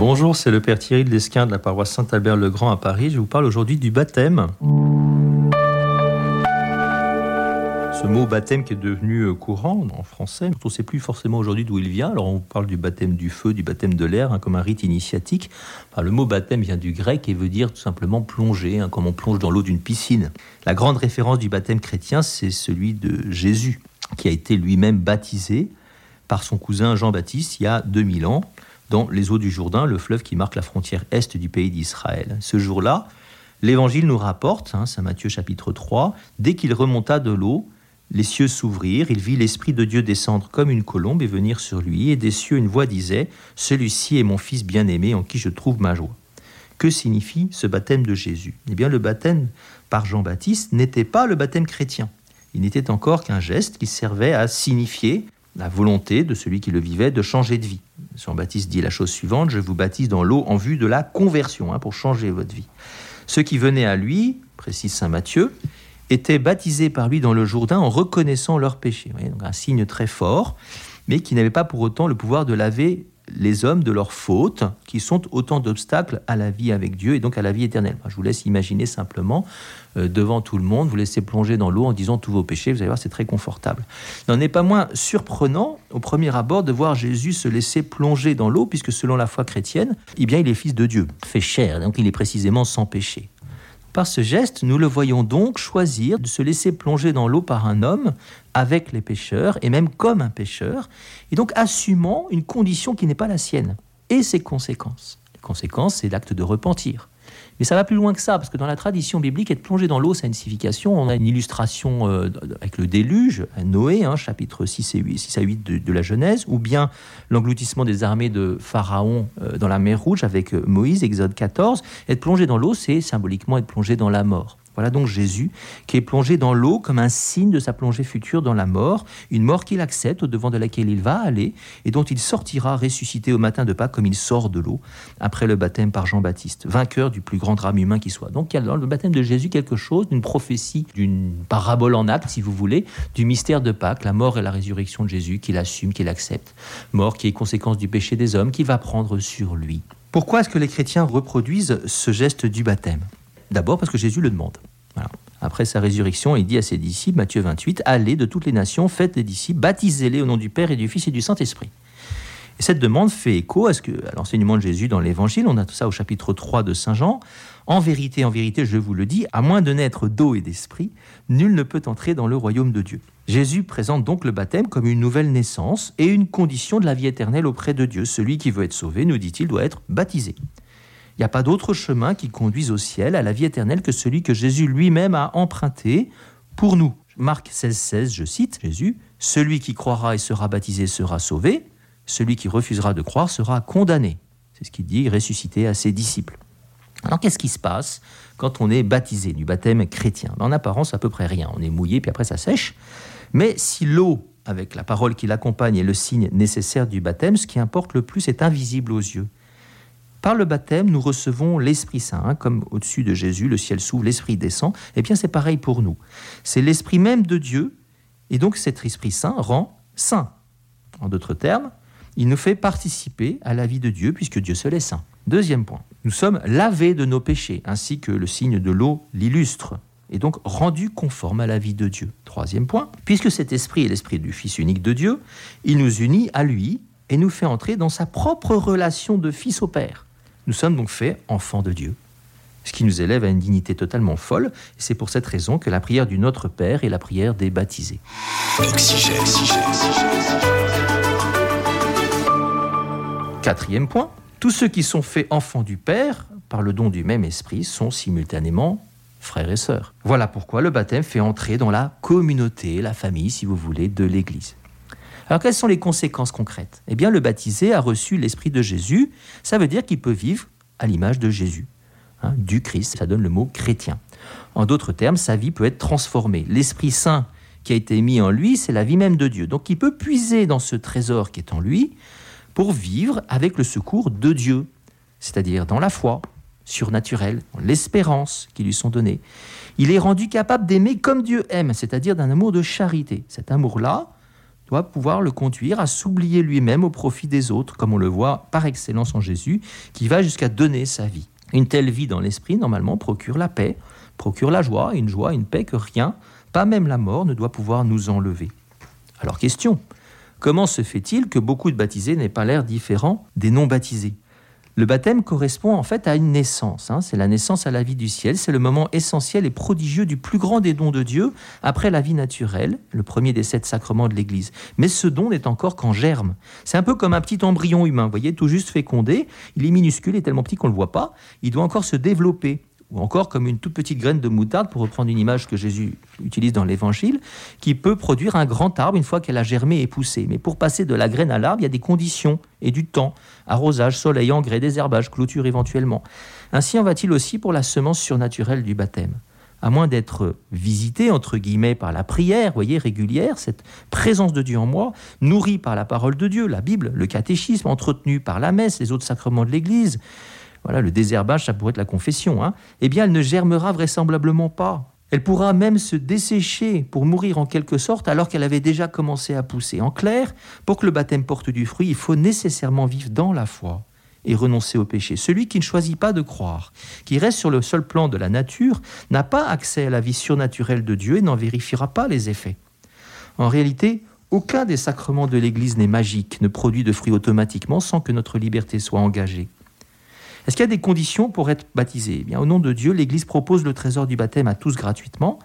Bonjour, c'est le Père Thierry de l'Esquin de la paroisse Saint-Albert-le-Grand à Paris. Je vous parle aujourd'hui du baptême. Ce mot baptême qui est devenu euh, courant en français, on ne sait plus forcément aujourd'hui d'où il vient. Alors on parle du baptême du feu, du baptême de l'air, hein, comme un rite initiatique. le mot baptême vient du grec et veut dire tout simplement plonger, hein, comme on plonge dans l'eau d'une piscine. La grande référence du baptême chrétien, c'est celui de Jésus, qui a été lui-même baptisé par son cousin Jean-Baptiste il y a 2000 ans dans les eaux du Jourdain, le fleuve qui marque la frontière est du pays d'Israël. Ce jour-là, l'Évangile nous rapporte, hein, Saint Matthieu chapitre 3, dès qu'il remonta de l'eau, les cieux s'ouvrirent, il vit l'Esprit de Dieu descendre comme une colombe et venir sur lui, et des cieux une voix disait, Celui-ci est mon Fils bien-aimé en qui je trouve ma joie. Que signifie ce baptême de Jésus? Eh bien le baptême par Jean-Baptiste n'était pas le baptême chrétien. Il n'était encore qu'un geste qui servait à signifier la volonté de celui qui le vivait de changer de vie. Jean-Baptiste dit la chose suivante, je vous baptise dans l'eau en vue de la conversion, hein, pour changer votre vie. Ceux qui venaient à lui, précise Saint Matthieu, étaient baptisés par lui dans le Jourdain en reconnaissant leurs péchés. Donc un signe très fort, mais qui n'avait pas pour autant le pouvoir de laver les hommes de leurs fautes, qui sont autant d'obstacles à la vie avec Dieu et donc à la vie éternelle. je vous laisse imaginer simplement, euh, devant tout le monde, vous laissez plonger dans l'eau en disant tous vos péchés, vous allez voir, c'est très confortable. N'en est pas moins surprenant, au premier abord, de voir Jésus se laisser plonger dans l'eau, puisque selon la foi chrétienne, eh bien, il est fils de Dieu, fait chair, donc il est précisément sans péché. Par ce geste, nous le voyons donc choisir de se laisser plonger dans l'eau par un homme avec les pêcheurs et même comme un pêcheur, et donc assumant une condition qui n'est pas la sienne et ses conséquences. Les conséquences, c'est l'acte de repentir. Mais ça va plus loin que ça, parce que dans la tradition biblique, être plongé dans l'eau, a une signification. On a une illustration euh, avec le déluge, Noé, hein, chapitre 6, et 8, 6 à 8 de, la Genèse, ou bien l'engloutissement des armées de Pharaon euh, dans la mer Rouge avec euh, Moïse, Exode 14. Être plongé dans l'eau, c'est symboliquement être plongé dans la mort. Voilà donc Jésus qui est plongé dans l'eau comme un signe de sa plongée future dans la mort, une mort qu'il accepte au devant de laquelle il va aller et dont il sortira ressuscité au matin de Pâques comme il sort de l'eau après le baptême par Jean-Baptiste, vainqueur du plus grand drame humain qui soit. Donc il y a dans le baptême de Jésus quelque chose d'une prophétie, d'une parabole en acte si vous voulez, du mystère de Pâques, la mort et la résurrection de Jésus qu'il assume, qu'il accepte. Mort qui est conséquence du péché des hommes, qui va prendre sur lui. Pourquoi est-ce que les chrétiens reproduisent ce geste du baptême? D'abord parce que Jésus le demande. Après sa résurrection, il dit à ses disciples, Matthieu 28, Allez de toutes les nations, faites des disciples, baptisez-les au nom du Père et du Fils et du Saint-Esprit. Et cette demande fait écho à, à l'enseignement de Jésus dans l'Évangile. On a tout ça au chapitre 3 de Saint Jean. En vérité, en vérité, je vous le dis, à moins de naître d'eau et d'esprit, nul ne peut entrer dans le royaume de Dieu. Jésus présente donc le baptême comme une nouvelle naissance et une condition de la vie éternelle auprès de Dieu. Celui qui veut être sauvé, nous dit-il, doit être baptisé. N'y a pas d'autre chemin qui conduise au ciel, à la vie éternelle, que celui que Jésus lui-même a emprunté pour nous. Marc 16, 16, je cite Jésus, Celui qui croira et sera baptisé sera sauvé, celui qui refusera de croire sera condamné. C'est ce qu'il dit, ressuscité à ses disciples. Alors qu'est-ce qui se passe quand on est baptisé du baptême chrétien? En apparence, à peu près rien. On est mouillé, puis après ça sèche. Mais si l'eau, avec la parole qui l'accompagne, est le signe nécessaire du baptême, ce qui importe le plus est invisible aux yeux. Par le baptême, nous recevons l'Esprit Saint, hein, comme au-dessus de Jésus, le ciel s'ouvre, l'Esprit descend. Eh bien, c'est pareil pour nous. C'est l'Esprit même de Dieu, et donc cet Esprit Saint rend saint. En d'autres termes, il nous fait participer à la vie de Dieu, puisque Dieu seul est saint. Deuxième point, nous sommes lavés de nos péchés, ainsi que le signe de l'eau l'illustre, et donc rendus conformes à la vie de Dieu. Troisième point, puisque cet esprit est l'esprit du Fils unique de Dieu, il nous unit à lui et nous fait entrer dans sa propre relation de fils au Père. Nous sommes donc faits enfants de Dieu, ce qui nous élève à une dignité totalement folle, et c'est pour cette raison que la prière du Notre Père est la prière des baptisés. Quatrième point, tous ceux qui sont faits enfants du Père, par le don du même esprit, sont simultanément frères et sœurs. Voilà pourquoi le baptême fait entrer dans la communauté, la famille, si vous voulez, de l'Église. Alors quelles sont les conséquences concrètes? Eh bien, le baptisé a reçu l'Esprit de Jésus. Ça veut dire qu'il peut vivre à l'image de Jésus, hein, du Christ. Ça donne le mot chrétien. En d'autres termes, sa vie peut être transformée. L'Esprit Saint qui a été mis en lui, c'est la vie même de Dieu. Donc il peut puiser dans ce trésor qui est en lui pour vivre avec le secours de Dieu, c'est-à-dire dans la foi surnaturelle, dans l'espérance qui lui sont données. Il est rendu capable d'aimer comme Dieu aime, c'est-à-dire d'un amour de charité. Cet amour-là, doit pouvoir le conduire à s'oublier lui-même au profit des autres, comme on le voit par excellence en Jésus, qui va jusqu'à donner sa vie. Une telle vie dans l'esprit, normalement, procure la paix, procure la joie, une joie, une paix que rien, pas même la mort, ne doit pouvoir nous enlever. Alors question, comment se fait-il que beaucoup de baptisés n'aient pas l'air différent des non-baptisés? Le baptême correspond en fait à une naissance. Hein. C'est la naissance à la vie du ciel. C'est le moment essentiel et prodigieux du plus grand des dons de Dieu après la vie naturelle, le premier des sept sacrements de l'Église. Mais ce don n'est encore qu'en germe. C'est un peu comme un petit embryon humain, vous voyez, tout juste fécondé. Il est minuscule et tellement petit qu'on ne le voit pas. Il doit encore se développer ou encore comme une toute petite graine de moutarde, pour reprendre une image que Jésus utilise dans l'Évangile, qui peut produire un grand arbre une fois qu'elle a germé et poussé. Mais pour passer de la graine à l'arbre, il y a des conditions et du temps, arrosage, soleil, engrais, désherbage, clôture éventuellement. Ainsi en va-t-il aussi pour la semence surnaturelle du baptême. À moins d'être visité, entre guillemets, par la prière, voyez, régulière, cette présence de Dieu en moi, nourrie par la parole de Dieu, la Bible, le catéchisme, entretenu par la messe, les autres sacrements de l'Église, le désherbage, ça pourrait être la confession, hein, eh bien, elle ne germera vraisemblablement pas. Elle pourra même se dessécher pour mourir en quelque sorte alors qu'elle avait déjà commencé à pousser. En clair, pour que le baptême porte du fruit, il faut nécessairement vivre dans la foi et renoncer au péché. Celui qui ne choisit pas de croire, qui reste sur le seul plan de la nature, n'a pas accès à la vie surnaturelle de Dieu et n'en vérifiera pas les effets. En réalité, aucun des sacrements de l'Église n'est magique, ne produit de fruits automatiquement sans que notre liberté soit engagée. Est-ce qu'il y a des conditions pour être baptisé? Eh bien, Au nom de Dieu, l'Église propose le trésor du baptême à tous gratuitement.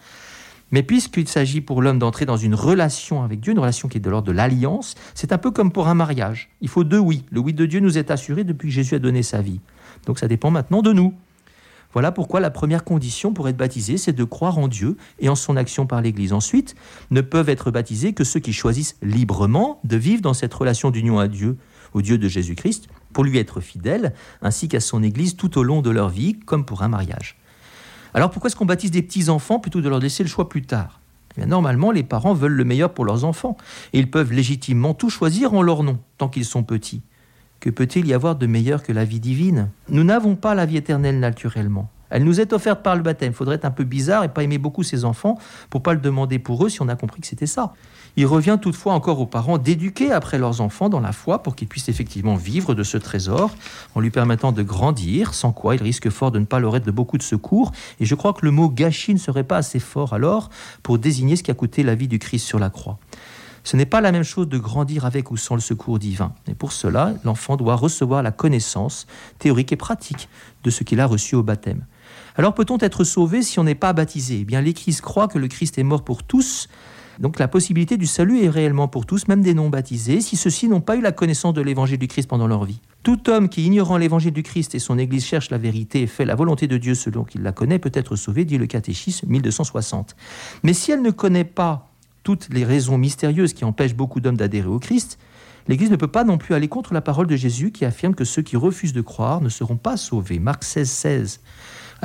Mais puisqu'il s'agit pour l'homme d'entrer dans une relation avec Dieu, une relation qui est de l'ordre de l'alliance, c'est un peu comme pour un mariage. Il faut deux oui. Le oui de Dieu nous est assuré depuis que Jésus a donné sa vie. Donc ça dépend maintenant de nous. Voilà pourquoi la première condition pour être baptisé, c'est de croire en Dieu et en son action par l'Église. Ensuite, ne peuvent être baptisés que ceux qui choisissent librement de vivre dans cette relation d'union à Dieu, au Dieu de Jésus-Christ, pour lui être fidèle, ainsi qu'à son Église tout au long de leur vie, comme pour un mariage. Alors pourquoi est-ce qu'on baptise des petits-enfants plutôt que de leur laisser le choix plus tard? Eh Normalement, les parents veulent le meilleur pour leurs enfants, et ils peuvent légitimement tout choisir en leur nom, tant qu'ils sont petits. Que peut-il y avoir de meilleur que la vie divine? Nous n'avons pas la vie éternelle naturellement. Elle nous est offerte par le baptême. Il faudrait être un peu bizarre et pas aimer beaucoup ses enfants pour pas le demander pour eux si on a compris que c'était ça. Il revient toutefois encore aux parents d'éduquer après leurs enfants dans la foi pour qu'ils puissent effectivement vivre de ce trésor en lui permettant de grandir, sans quoi il risque fort de ne pas leur être de beaucoup de secours. Et je crois que le mot gâchis ne serait pas assez fort alors pour désigner ce qui a coûté la vie du Christ sur la croix. Ce n'est pas la même chose de grandir avec ou sans le secours divin. Et pour cela, l'enfant doit recevoir la connaissance théorique et pratique de ce qu'il a reçu au baptême. Alors peut-on être sauvé si on n'est pas baptisé? Eh bien, l'Église croit que le Christ est mort pour tous. Donc la possibilité du salut est réellement pour tous, même des non-baptisés, si ceux-ci n'ont pas eu la connaissance de l'évangile du Christ pendant leur vie. Tout homme qui, ignorant l'évangile du Christ et son Église, cherche la vérité et fait la volonté de Dieu selon qu'il la connaît, peut être sauvé, dit le catéchisme 1260. Mais si elle ne connaît pas toutes les raisons mystérieuses qui empêchent beaucoup d'hommes d'adhérer au Christ, l'Église ne peut pas non plus aller contre la parole de Jésus qui affirme que ceux qui refusent de croire ne seront pas sauvés. Marc 16, 16.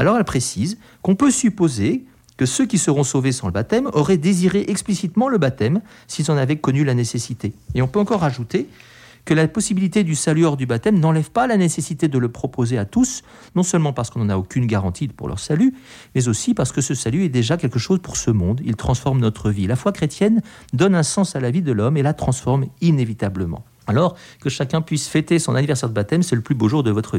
Alors elle précise qu'on peut supposer que ceux qui seront sauvés sans le baptême auraient désiré explicitement le baptême s'ils en avaient connu la nécessité. Et on peut encore ajouter que la possibilité du salut hors du baptême n'enlève pas la nécessité de le proposer à tous, non seulement parce qu'on n'en a aucune garantie pour leur salut, mais aussi parce que ce salut est déjà quelque chose pour ce monde, il transforme notre vie. La foi chrétienne donne un sens à la vie de l'homme et la transforme inévitablement. Alors que chacun puisse fêter son anniversaire de baptême, c'est le plus beau jour de votre vie.